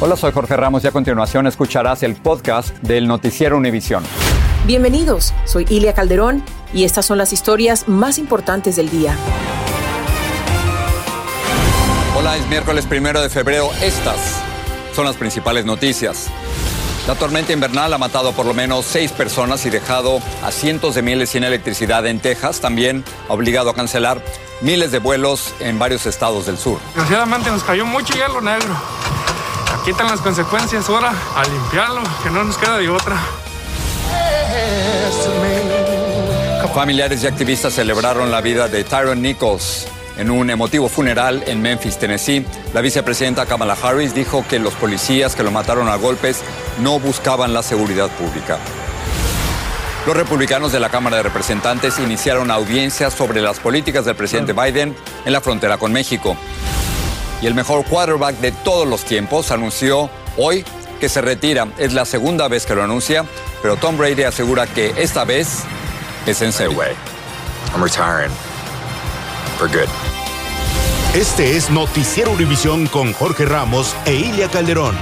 Hola, soy Jorge Ramos y a continuación escucharás el podcast del Noticiero Univisión. Bienvenidos, soy Ilia Calderón y estas son las historias más importantes del día. Hola, es miércoles primero de febrero. Estas son las principales noticias. La tormenta invernal ha matado a por lo menos seis personas y dejado a cientos de miles sin electricidad en Texas. También ha obligado a cancelar miles de vuelos en varios estados del sur. Desgraciadamente nos cayó mucho hielo negro. Están las consecuencias ahora, a limpiarlo, que no nos queda de otra. Familiares y activistas celebraron la vida de Tyron Nichols en un emotivo funeral en Memphis, Tennessee. La vicepresidenta Kamala Harris dijo que los policías que lo mataron a golpes no buscaban la seguridad pública. Los republicanos de la Cámara de Representantes iniciaron audiencias sobre las políticas del presidente Biden en la frontera con México. Y el mejor quarterback de todos los tiempos anunció hoy que se retira. Es la segunda vez que lo anuncia, pero Tom Brady asegura que esta vez es en serio. I'm retiring for good. Este es Noticiero Univisión con Jorge Ramos e Ilia Calderón.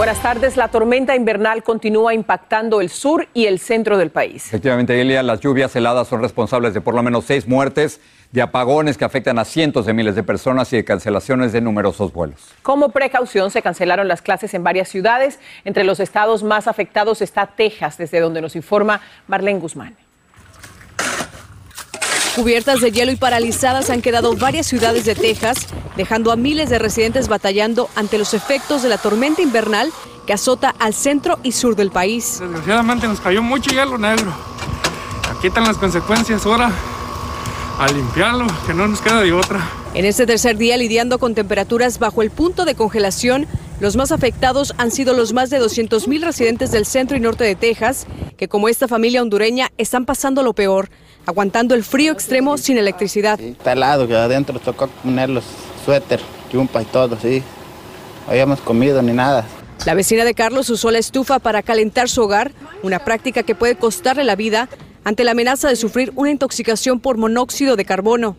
Buenas tardes. La tormenta invernal continúa impactando el sur y el centro del país. Efectivamente, Elia, las lluvias heladas son responsables de por lo menos seis muertes, de apagones que afectan a cientos de miles de personas y de cancelaciones de numerosos vuelos. Como precaución, se cancelaron las clases en varias ciudades. Entre los estados más afectados está Texas, desde donde nos informa Marlene Guzmán. Cubiertas de hielo y paralizadas han quedado varias ciudades de Texas, dejando a miles de residentes batallando ante los efectos de la tormenta invernal que azota al centro y sur del país. Desgraciadamente nos cayó mucho hielo negro. Aquí están las consecuencias ahora, a limpiarlo, que no nos queda de otra. En este tercer día lidiando con temperaturas bajo el punto de congelación, los más afectados han sido los más de 200 mil residentes del centro y norte de Texas, que como esta familia hondureña están pasando lo peor, aguantando el frío extremo sin electricidad. Está helado, que adentro tocó poner los suéter, chumpa y todo, sí. No habíamos comido ni nada. La vecina de Carlos usó la estufa para calentar su hogar, una práctica que puede costarle la vida ante la amenaza de sufrir una intoxicación por monóxido de carbono,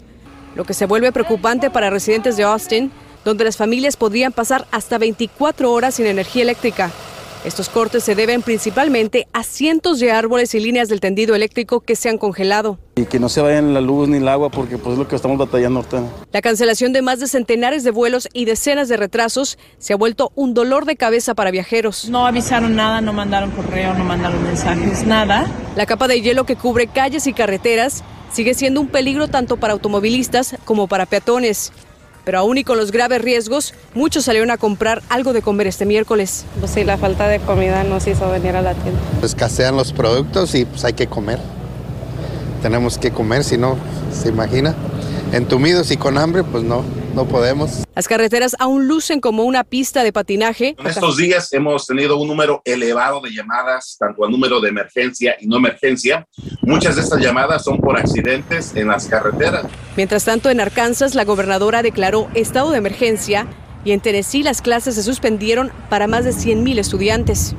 lo que se vuelve preocupante para residentes de Austin, donde las familias podrían pasar hasta 24 horas sin energía eléctrica. Estos cortes se deben principalmente a cientos de árboles y líneas del tendido eléctrico que se han congelado. Y que no se vayan la luz ni el agua porque pues es lo que estamos batallando ahorita. La cancelación de más de centenares de vuelos y decenas de retrasos se ha vuelto un dolor de cabeza para viajeros. No avisaron nada, no mandaron correo, no mandaron mensajes, nada. La capa de hielo que cubre calles y carreteras sigue siendo un peligro tanto para automovilistas como para peatones. Pero aún y con los graves riesgos, muchos salieron a comprar algo de comer este miércoles. Pues sí, la falta de comida nos hizo venir a la tienda. Escasean los productos y pues hay que comer. Tenemos que comer, si no, se imagina. Entumidos y con hambre, pues no, no podemos. Las carreteras aún lucen como una pista de patinaje. En estos días hemos tenido un número elevado de llamadas, tanto a número de emergencia y no emergencia. Muchas de estas llamadas son por accidentes en las carreteras. Mientras tanto, en Arkansas, la gobernadora declaró estado de emergencia y en Tennessee las clases se suspendieron para más de 100.000 estudiantes.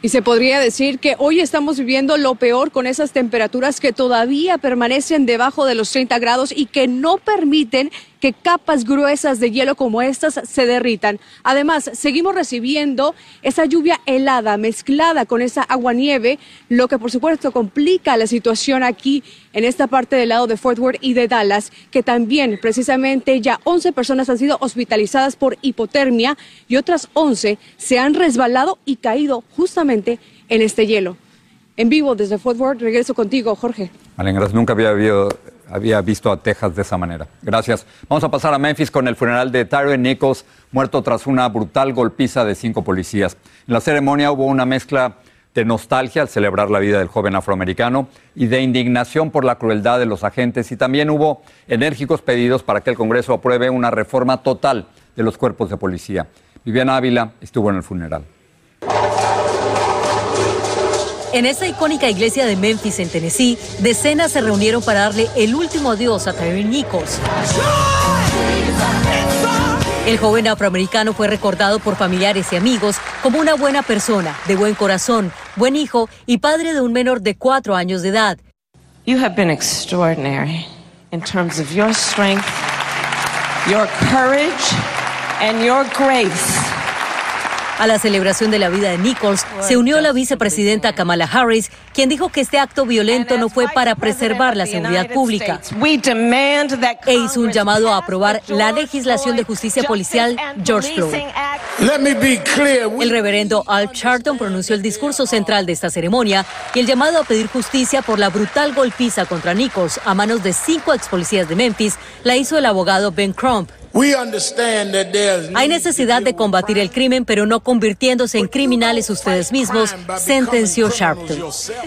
Y se podría decir que hoy estamos viviendo lo peor con esas temperaturas que todavía permanecen debajo de los 30 grados y que no permiten que capas gruesas de hielo como estas se derritan. Además, seguimos recibiendo esa lluvia helada mezclada con esa aguanieve, lo que por supuesto complica la situación aquí en esta parte del lado de Fort Worth y de Dallas, que también precisamente ya 11 personas han sido hospitalizadas por hipotermia y otras 11 se han resbalado y caído justamente en este hielo. En vivo desde Fort Worth, regreso contigo, Jorge. Alengras, nunca había habido había visto a Texas de esa manera. Gracias. Vamos a pasar a Memphis con el funeral de Tyron Nichols, muerto tras una brutal golpiza de cinco policías. En la ceremonia hubo una mezcla de nostalgia al celebrar la vida del joven afroamericano y de indignación por la crueldad de los agentes y también hubo enérgicos pedidos para que el Congreso apruebe una reforma total de los cuerpos de policía. Viviana Ávila estuvo en el funeral. En esa icónica iglesia de Memphis, en Tennessee, decenas se reunieron para darle el último adiós a Tyree Nichols. El joven afroamericano fue recordado por familiares y amigos como una buena persona, de buen corazón, buen hijo y padre de un menor de cuatro años de edad. You have been extraordinary in terms of your strength, your courage, and your grace. A la celebración de la vida de Nichols se unió la vicepresidenta Kamala Harris, quien dijo que este acto violento no fue para preservar la seguridad pública e hizo un llamado a aprobar la legislación de justicia policial George Floyd. El reverendo Al Charlton pronunció el discurso central de esta ceremonia y el llamado a pedir justicia por la brutal golpiza contra Nichols a manos de cinco ex policías de Memphis la hizo el abogado Ben Crump. Hay necesidad de combatir el crimen, pero no convirtiéndose en criminales ustedes mismos, sentenció Sharpton.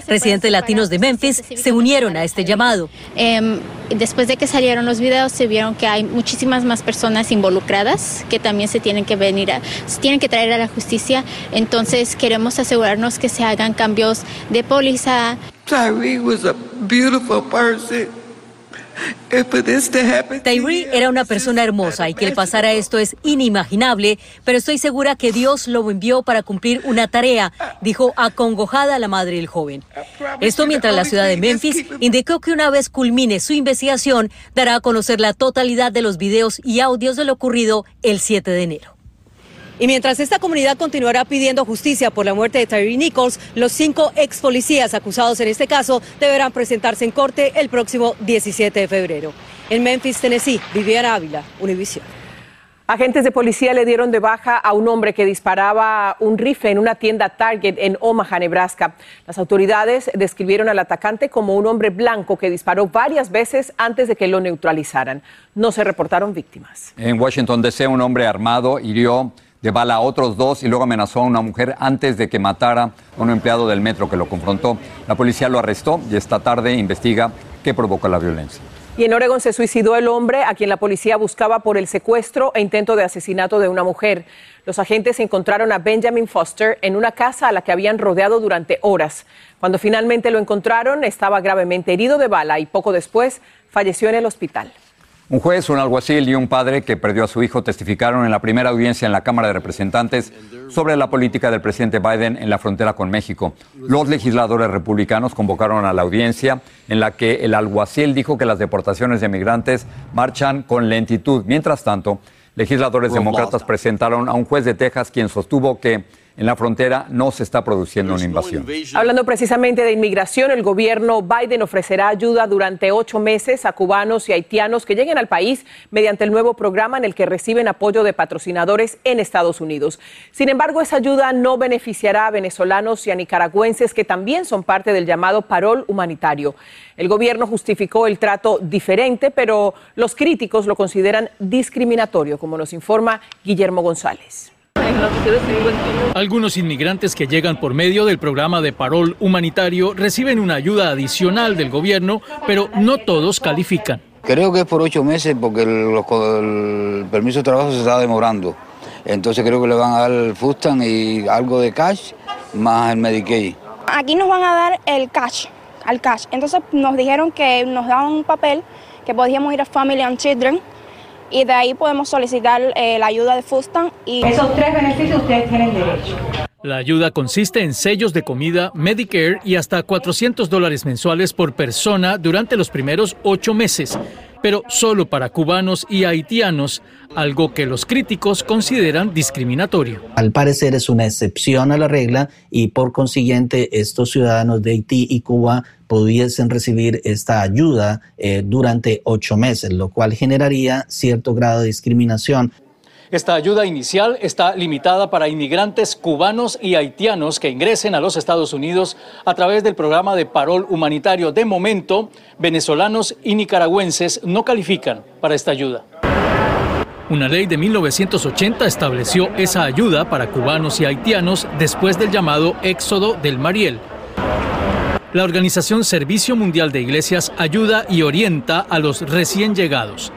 Residentes latinos de Memphis se unieron a este llamado. Em, después de que salieron los videos, se vieron que hay muchísimas más personas involucradas que también se tienen que venir, a, se tienen que traer a la justicia. Entonces queremos asegurarnos que se hagan cambios de póliza. Tyree was a beautiful person. Tyree era una persona hermosa y que le pasara esto es inimaginable, pero estoy segura que Dios lo envió para cumplir una tarea, dijo acongojada la madre del joven. Esto mientras la ciudad de Memphis indicó que una vez culmine su investigación, dará a conocer la totalidad de los videos y audios de lo ocurrido el 7 de enero. Y mientras esta comunidad continuará pidiendo justicia por la muerte de Tyree Nichols, los cinco ex policías acusados en este caso deberán presentarse en corte el próximo 17 de febrero. En Memphis, Tennessee, Viviana Ávila, Univision. Agentes de policía le dieron de baja a un hombre que disparaba un rifle en una tienda Target en Omaha, Nebraska. Las autoridades describieron al atacante como un hombre blanco que disparó varias veces antes de que lo neutralizaran. No se reportaron víctimas. En Washington, D.C., un hombre armado hirió de bala a otros dos y luego amenazó a una mujer antes de que matara a un empleado del metro que lo confrontó. La policía lo arrestó y esta tarde investiga qué provocó la violencia. Y en Oregon se suicidó el hombre a quien la policía buscaba por el secuestro e intento de asesinato de una mujer. Los agentes encontraron a Benjamin Foster en una casa a la que habían rodeado durante horas. Cuando finalmente lo encontraron, estaba gravemente herido de bala y poco después falleció en el hospital. Un juez, un alguacil y un padre que perdió a su hijo testificaron en la primera audiencia en la Cámara de Representantes sobre la política del presidente Biden en la frontera con México. Los legisladores republicanos convocaron a la audiencia en la que el alguacil dijo que las deportaciones de migrantes marchan con lentitud. Mientras tanto, legisladores demócratas presentaron a un juez de Texas quien sostuvo que en la frontera no se está produciendo una invasión. Hablando precisamente de inmigración, el gobierno Biden ofrecerá ayuda durante ocho meses a cubanos y haitianos que lleguen al país mediante el nuevo programa en el que reciben apoyo de patrocinadores en Estados Unidos. Sin embargo, esa ayuda no beneficiará a venezolanos y a nicaragüenses que también son parte del llamado parol humanitario. El gobierno justificó el trato diferente, pero los críticos lo consideran discriminatorio, como nos informa Guillermo González. Algunos inmigrantes que llegan por medio del programa de parol humanitario reciben una ayuda adicional del gobierno, pero no todos califican. Creo que es por ocho meses porque el, permiso de trabajo se está demorando. Entonces creo que le van a dar el Fustan y algo de cash más el Medicaid. Aquí nos van a dar el cash, al cash. Entonces nos dijeron que nos daban un papel que podíamos ir a Family and Children y de ahí podemos solicitar eh, la ayuda de Fustan. Y esos tres beneficios ustedes tienen derecho. La ayuda consiste en sellos de comida, Medicare y hasta 400 dólares mensuales por persona durante los primeros ocho meses, pero solo para cubanos y haitianos, algo que los críticos consideran discriminatorio. Al parecer es una excepción a la regla y por consiguiente estos ciudadanos de Haití y Cuba pudiesen recibir esta ayuda eh, durante ocho meses, lo cual generaría cierto grado de discriminación. Esta ayuda inicial está limitada para inmigrantes cubanos y haitianos que ingresen a los Estados Unidos a través del programa de parol humanitario. De momento, venezolanos y nicaragüenses no califican para esta ayuda. Una ley de 1980 estableció esa ayuda para cubanos y haitianos después del llamado Éxodo del Mariel. La organización Servicio Mundial de Iglesias ayuda y orienta a los recién llegados.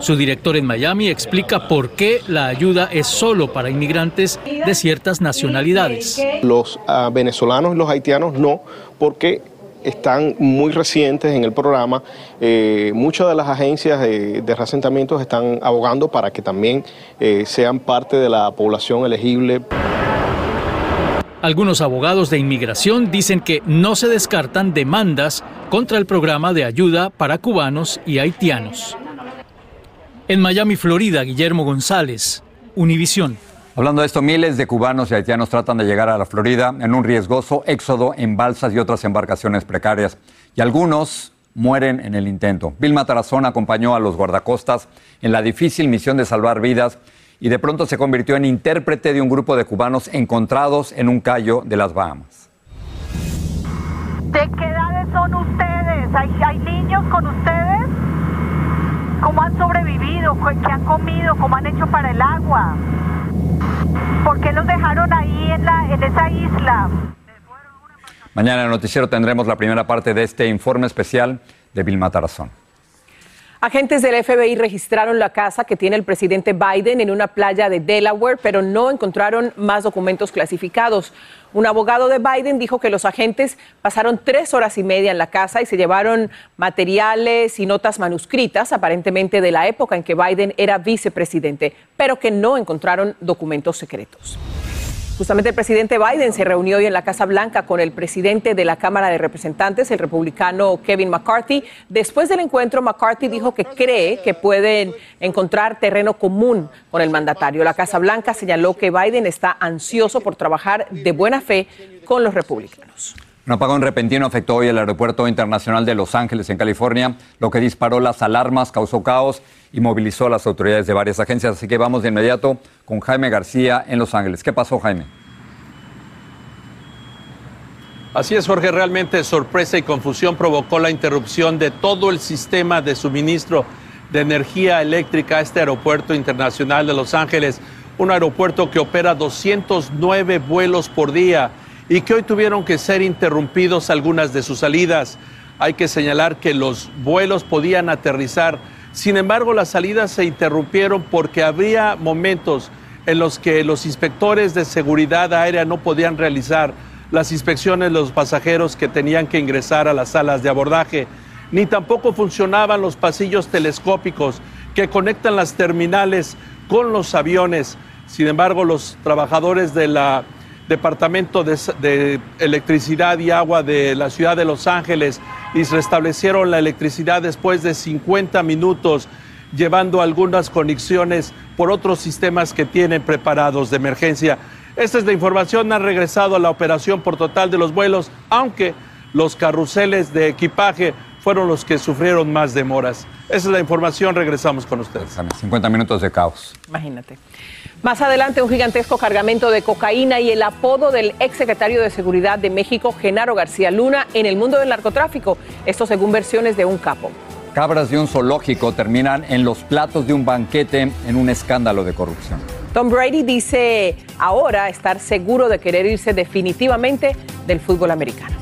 Su director en Miami explica por qué la ayuda es solo para inmigrantes de ciertas nacionalidades. Los uh, venezolanos y los haitianos no, porque están muy recientes en el programa. Eh, muchas de las agencias de, de, reasentamientos están abogando para que también eh, sean parte de la población elegible. Algunos abogados de inmigración dicen que no se descartan demandas contra el programa de ayuda para cubanos y haitianos. En Miami, Florida, Guillermo González, Univisión. Hablando de esto, miles de cubanos y haitianos tratan de llegar a la Florida en un riesgoso éxodo en balsas y otras embarcaciones precarias. Y algunos mueren en el intento. Vilma Tarazón acompañó a los guardacostas en la difícil misión de salvar vidas y de pronto se convirtió en intérprete de un grupo de cubanos encontrados en un callo de las Bahamas. ¿De qué edades son ustedes? ¿Hay, hay niños con ustedes? ¿Cómo han sobrevivido? ¿Qué han comido? ¿Cómo han hecho para el agua? ¿Por qué los dejaron ahí en, la, en esa isla? Mañana en el noticiero tendremos la primera parte de este informe especial de Vilma Tarazón. Agentes del FBI registraron la casa que tiene el presidente Biden en una playa de Delaware, pero no encontraron más documentos clasificados. Un abogado de Biden dijo que los agentes pasaron tres horas y media en la casa y se llevaron materiales y notas manuscritas, aparentemente de la época en que Biden era vicepresidente, pero que no encontraron documentos secretos. Justamente el presidente Biden se reunió hoy en la Casa Blanca con el presidente de la Cámara de Representantes, el republicano Kevin McCarthy. Después del encuentro, McCarthy dijo que cree que pueden encontrar terreno común con el mandatario. La Casa Blanca señaló que Biden está ansioso por trabajar de buena fe con los republicanos. Un apagón repentino afectó hoy el aeropuerto internacional de Los Ángeles, en California, lo que disparó las alarmas, causó caos y movilizó a las autoridades de varias agencias. Así que vamos de inmediato con Jaime García en Los Ángeles. ¿Qué pasó, Jaime? Así es, Jorge, realmente sorpresa y confusión provocó la interrupción de todo el sistema de suministro de energía eléctrica a este aeropuerto internacional de Los Ángeles, un aeropuerto que opera 209 vuelos por día y que hoy tuvieron que ser interrumpidos algunas de sus salidas. Hay que señalar que los vuelos podían aterrizar sin embargo, las salidas se interrumpieron porque había momentos en los que los inspectores de seguridad aérea no podían realizar las inspecciones de los pasajeros que tenían que ingresar a las salas de abordaje, ni tampoco funcionaban los pasillos telescópicos que conectan las terminales con los aviones. Sin embargo, los trabajadores del Departamento de, de Electricidad y Agua de la ciudad de Los Ángeles y restablecieron la electricidad después de 50 minutos, llevando algunas conexiones por otros sistemas que tienen preparados de emergencia. Esta es la información, han regresado a la operación por total de los vuelos, aunque los carruseles de equipaje fueron los que sufrieron más demoras. Esa es la información, regresamos con ustedes. 50 minutos de caos. Imagínate. Más adelante, un gigantesco cargamento de cocaína y el apodo del exsecretario de Seguridad de México, Genaro García Luna, en el mundo del narcotráfico. Esto según versiones de un capo. Cabras de un zoológico terminan en los platos de un banquete en un escándalo de corrupción. Tom Brady dice ahora estar seguro de querer irse definitivamente del fútbol americano.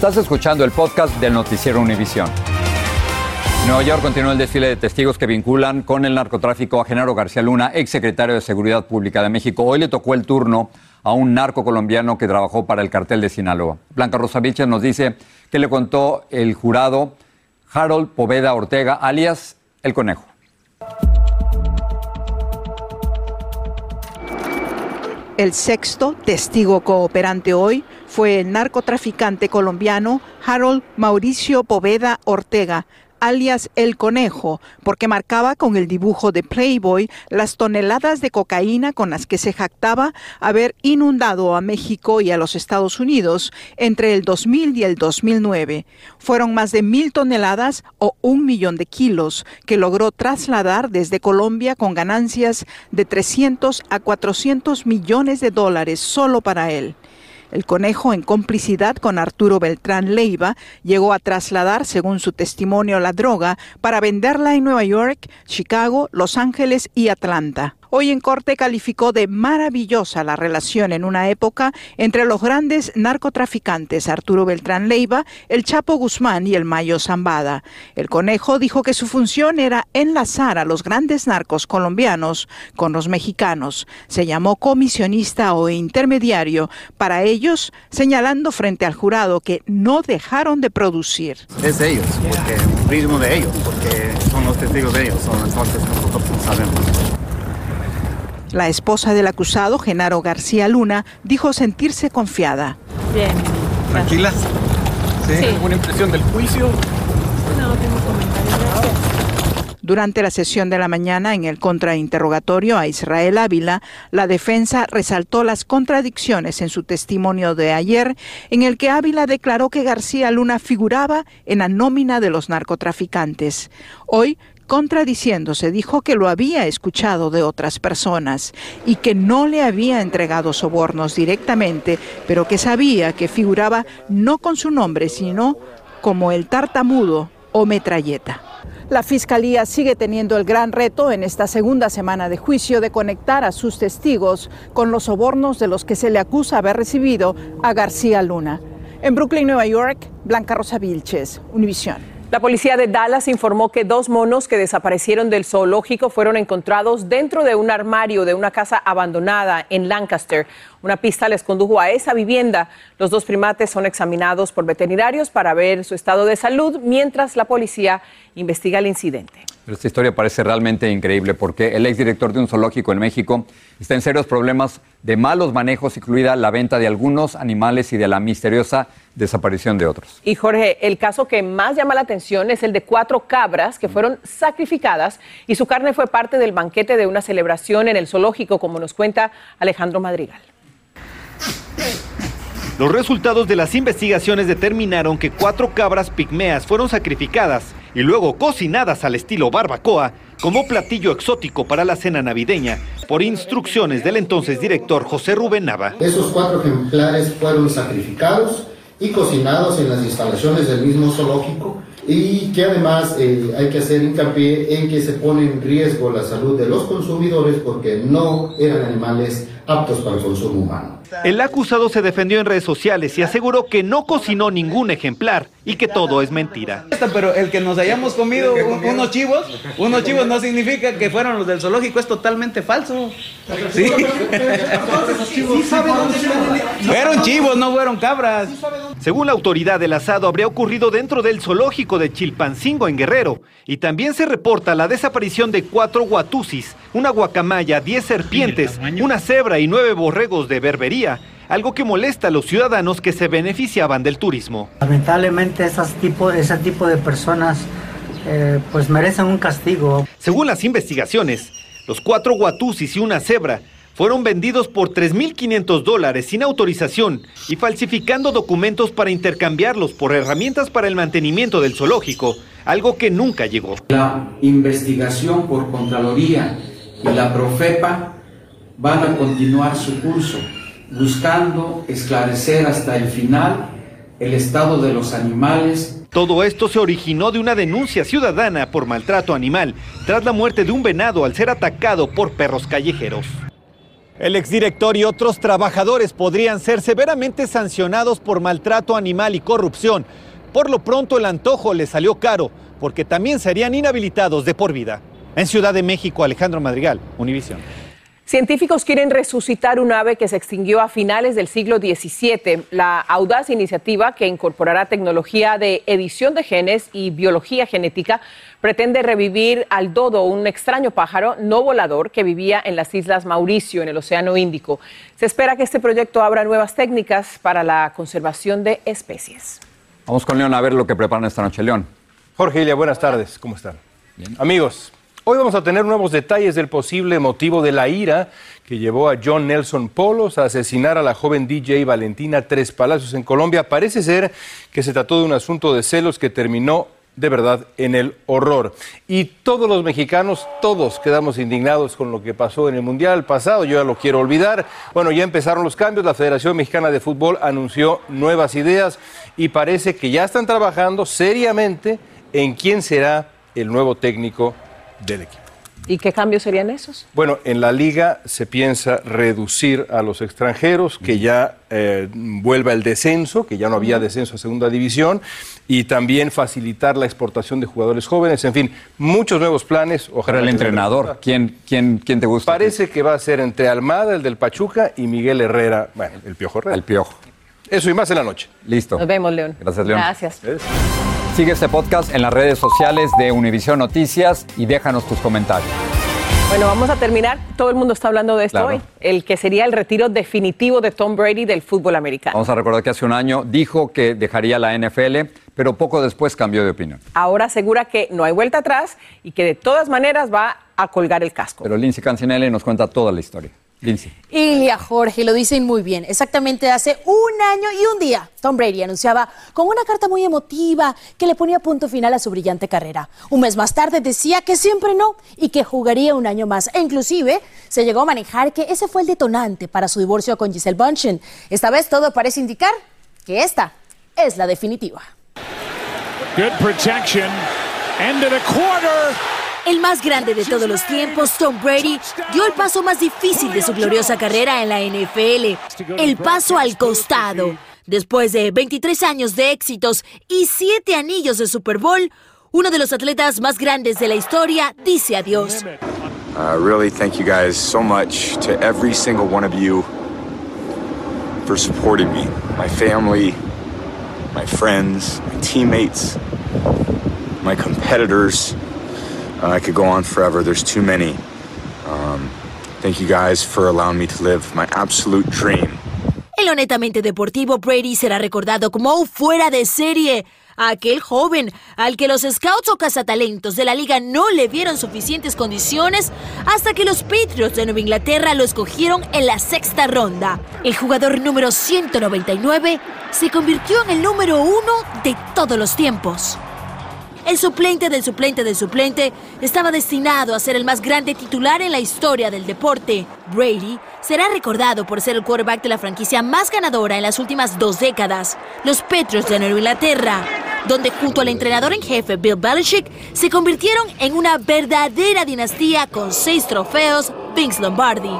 Estás escuchando el podcast del noticiero Univisión. Nueva York continúa el desfile de testigos que vinculan con el narcotráfico a Genaro García Luna, exsecretario de Seguridad Pública de México. Hoy le tocó el turno a un narco colombiano que trabajó para el cartel de Sinaloa. Blanca Rosa Vilches nos dice que le contó el jurado Harold Poveda Ortega, alias El Conejo. El sexto testigo cooperante hoy fue el narcotraficante colombiano Harold Mauricio Poveda Ortega, alias El Conejo, porque marcaba con el dibujo de Playboy las toneladas de cocaína con las que se jactaba haber inundado a México y a los Estados Unidos entre el 2000 y el 2009. Fueron más de mil toneladas o un millón de kilos que logró trasladar desde Colombia con ganancias de 300 a 400 millones de dólares solo para él. El conejo, en complicidad con Arturo Beltrán Leiva, llegó a trasladar, según su testimonio, la droga para venderla en Nueva York, Chicago, Los Ángeles y Atlanta. Hoy en corte calificó de maravillosa la relación en una época entre los grandes narcotraficantes Arturo Beltrán Leiva, el Chapo Guzmán y el Mayo Zambada. El conejo dijo que su función era enlazar a los grandes narcos colombianos con los mexicanos. Se llamó comisionista o intermediario para ellos, señalando frente al jurado que no dejaron de producir. Es de ellos, porque el ritmo de ellos, porque son los testigos de ellos, son entonces nosotros no sabemos. La esposa del acusado, Genaro García Luna, dijo sentirse confiada. Bien. ¿Tranquilas? ¿Sí? ¿Alguna impresión del juicio? No, tengo comentarios. Durante la sesión de la mañana en el contrainterrogatorio a Israel Ávila, la defensa resaltó las contradicciones en su testimonio de ayer, en el que Ávila declaró que García Luna figuraba en la nómina de los narcotraficantes. Hoy contradiciéndose, dijo que lo había escuchado de otras personas y que no le había entregado sobornos directamente, pero que sabía que figuraba no con su nombre, sino como el tartamudo o metralleta. La Fiscalía sigue teniendo el gran reto en esta segunda semana de juicio de conectar a sus testigos con los sobornos de los que se le acusa haber recibido a García Luna. En Brooklyn, Nueva York, Blanca Rosa Vilches, Univisión. La policía de Dallas informó que dos monos que desaparecieron del zoológico fueron encontrados dentro de un armario de una casa abandonada en Lancaster. Una pista les condujo a esa vivienda. Los dos primates son examinados por veterinarios para ver su estado de salud mientras la policía investiga el incidente. Pero esta historia parece realmente increíble porque el exdirector de un zoológico en México está en serios problemas de malos manejos, incluida la venta de algunos animales y de la misteriosa desaparición de otros. Y Jorge, el caso que más llama la atención es el de cuatro cabras que fueron sacrificadas y su carne fue parte del banquete de una celebración en el zoológico, como nos cuenta Alejandro Madrigal. Los resultados de las investigaciones determinaron que cuatro cabras pigmeas fueron sacrificadas y luego cocinadas al estilo barbacoa como platillo exótico para la cena navideña por instrucciones del entonces director José Rubén Nava. Esos cuatro ejemplares fueron sacrificados y cocinados en las instalaciones del mismo zoológico y que además eh, hay que hacer hincapié en que se pone en riesgo la salud de los consumidores porque no eran animales aptos para el consumo humano. El acusado se defendió en redes sociales y aseguró que no cocinó ningún ejemplar y que todo es mentira. Pero el que nos hayamos comido un- unos chivos, unos chivos no significa que fueron los del zoológico, es totalmente falso. Sí. Fueron chivos, no fueron cabras. Según la autoridad, el asado habría ocurrido dentro del zoológico de Chilpancingo en Guerrero. Y también se reporta la desaparición de cuatro guatusis, una guacamaya, diez serpientes, una cebra y nueve borregos de berbería, algo que molesta a los ciudadanos que se beneficiaban del turismo. Lamentablemente esas tipo, ese tipo de personas eh, pues merecen un castigo. Según las investigaciones, los cuatro guatusis y una cebra fueron vendidos por 3.500 dólares sin autorización y falsificando documentos para intercambiarlos por herramientas para el mantenimiento del zoológico, algo que nunca llegó. La investigación por Contraloría y la Profepa van a continuar su curso, buscando esclarecer hasta el final el estado de los animales Todo esto se originó de una denuncia ciudadana por maltrato animal tras la muerte de un venado al ser atacado por perros callejeros. El exdirector y otros trabajadores podrían ser severamente sancionados por maltrato animal y corrupción. Por lo pronto el antojo les salió caro, porque también serían inhabilitados de por vida. En Ciudad de México, Alejandro Madrigal, Univisión. Científicos quieren resucitar un ave que se extinguió a finales del siglo XVII. La audaz iniciativa, que incorporará tecnología de edición de genes y biología genética, pretende revivir al dodo, un extraño pájaro no volador que vivía en las Islas Mauricio, en el Océano Índico. Se espera que este proyecto abra nuevas técnicas para la conservación de especies. Vamos con León a ver lo que preparan esta noche. León. Jorge Ilia, buenas tardes, ¿cómo están? Amigos, hoy vamos a tener nuevos detalles del posible motivo de la ira que llevó a John Nelson Polos a asesinar a la joven DJ Valentina Tres Palacios en Colombia. Parece ser que se trató de un asunto de celos que terminó de verdad en el horror. Y todos los mexicanos, todos quedamos indignados con lo que pasó en el Mundial pasado, yo ya lo quiero olvidar. Bueno, ya empezaron los cambios, la Federación Mexicana de Fútbol anunció nuevas ideas y parece que ya están trabajando seriamente en quién será el nuevo técnico del equipo. ¿Y qué cambios serían esos? Bueno, en la liga se piensa reducir a los extranjeros, que ya eh, vuelva el descenso, que ya no había descenso a segunda división, y también facilitar la exportación de jugadores jóvenes, en fin, muchos nuevos planes. Ojalá Pero el entrenador. ¿quién, quién, quién te gusta? Parece que va a ser entre Almada, el del Pachuca, y Miguel Herrera, bueno, el Piojo Herrera. El Piojo. Eso y más en la noche. Listo. Nos vemos, León. Gracias, León. Gracias. Sigue este podcast en las redes sociales de Univisión Noticias y déjanos tus comentarios. Bueno, vamos a terminar. Todo el mundo está hablando de esto Claro. hoy. El que sería el retiro definitivo de Tom Brady del fútbol americano. Vamos a recordar que hace un año dijo que dejaría la NFL, pero poco después cambió de opinión. Ahora asegura que no hay vuelta atrás y que de todas maneras va a colgar el casco. Pero Lindsay Cancinelli nos cuenta toda la historia. Lindsay. Ilia Jorge, lo dicen muy bien. Exactamente hace un año y un día, Tom Brady anunciaba con una carta muy emotiva que le ponía punto final a su brillante carrera. Un mes más tarde decía que siempre no y que jugaría un año más. E inclusive se llegó a manejar que ese fue el detonante para su divorcio con Giselle Bunchen. Esta vez todo parece indicar que esta es la definitiva. Good protection. End of the quarter. El más grande de todos los tiempos, Tom Brady, dio el paso más difícil de su gloriosa carrera en la NFL, el paso al costado. Después de 23 años de éxitos y 7 anillos de Super Bowl, uno de los atletas más grandes de la historia dice adiós. I really thank you guys so much to every single one of you for supporting me, my family, my friends, my teammates, my competitors. Uh, I could go on forever. There's too many. Um, thank you guys for allowing me to live my absolute dream. En lo netamente deportivo, Brady será recordado como fuera de serie. Aquel joven al que los scouts o cazatalentos de la liga no le vieron suficientes condiciones hasta que los Patriots de Nueva Inglaterra lo escogieron en la sexta ronda. El jugador número 199 se convirtió en el número uno de todos los tiempos. El suplente del suplente del suplente estaba destinado a ser el más grande titular en la historia del deporte. Brady será recordado por ser el quarterback de la franquicia más ganadora en las últimas dos décadas, los Patriots de Nueva Inglaterra, donde junto al entrenador en jefe Bill Belichick se convirtieron en una verdadera dinastía con seis trofeos Vince Lombardi.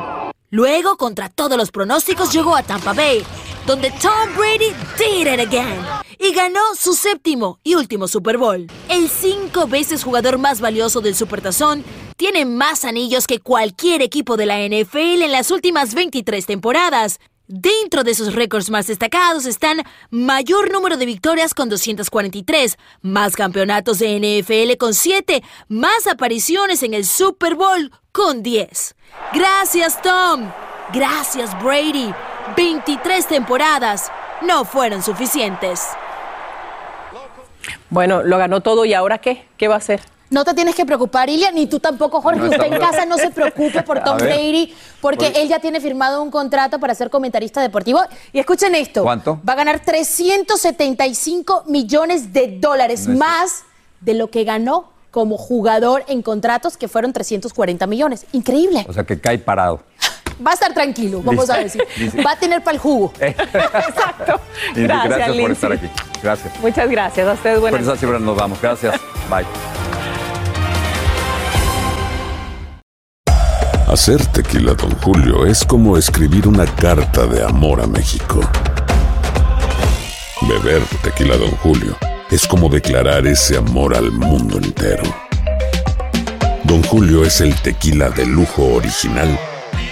Luego, contra todos los pronósticos, llegó a Tampa Bay, donde Tom Brady did it again y ganó su séptimo y último Super Bowl. El cinco veces jugador más valioso del Supertazón tiene más anillos que cualquier equipo de la NFL en las últimas 23 temporadas. Dentro de sus récords más destacados están mayor número de victorias con 243, más campeonatos de NFL con 7, más apariciones en el Super Bowl con 10. Gracias Tom, gracias Brady. 23 temporadas no fueron suficientes. Bueno, lo ganó todo y ahora qué? ¿Qué va a hacer? No te tienes que preocupar, Ilia, ni tú tampoco, Jorge. No, Usted en casa no se preocupe por Tom. Brady, porque él ya tiene firmado un contrato para ser comentarista deportivo. Y escuchen esto. ¿Cuánto? Va a ganar 375 millones de dólares No más de lo que ganó como jugador en contratos, que fueron 340 millones. Increíble. O sea, que cae parado. Va a estar tranquilo, vamos a decir. dice- Va a tener para el jugo. Exacto. Gracias, gracias por Lindsay. estar aquí. Gracias. Muchas gracias. A ustedes buenas esa cifra nos vamos. Gracias. Bye. Hacer tequila, Don Julio, es como escribir una carta de amor a México. Beber tequila, Don Julio, es como declarar ese amor al mundo entero. Don Julio es el tequila de lujo original,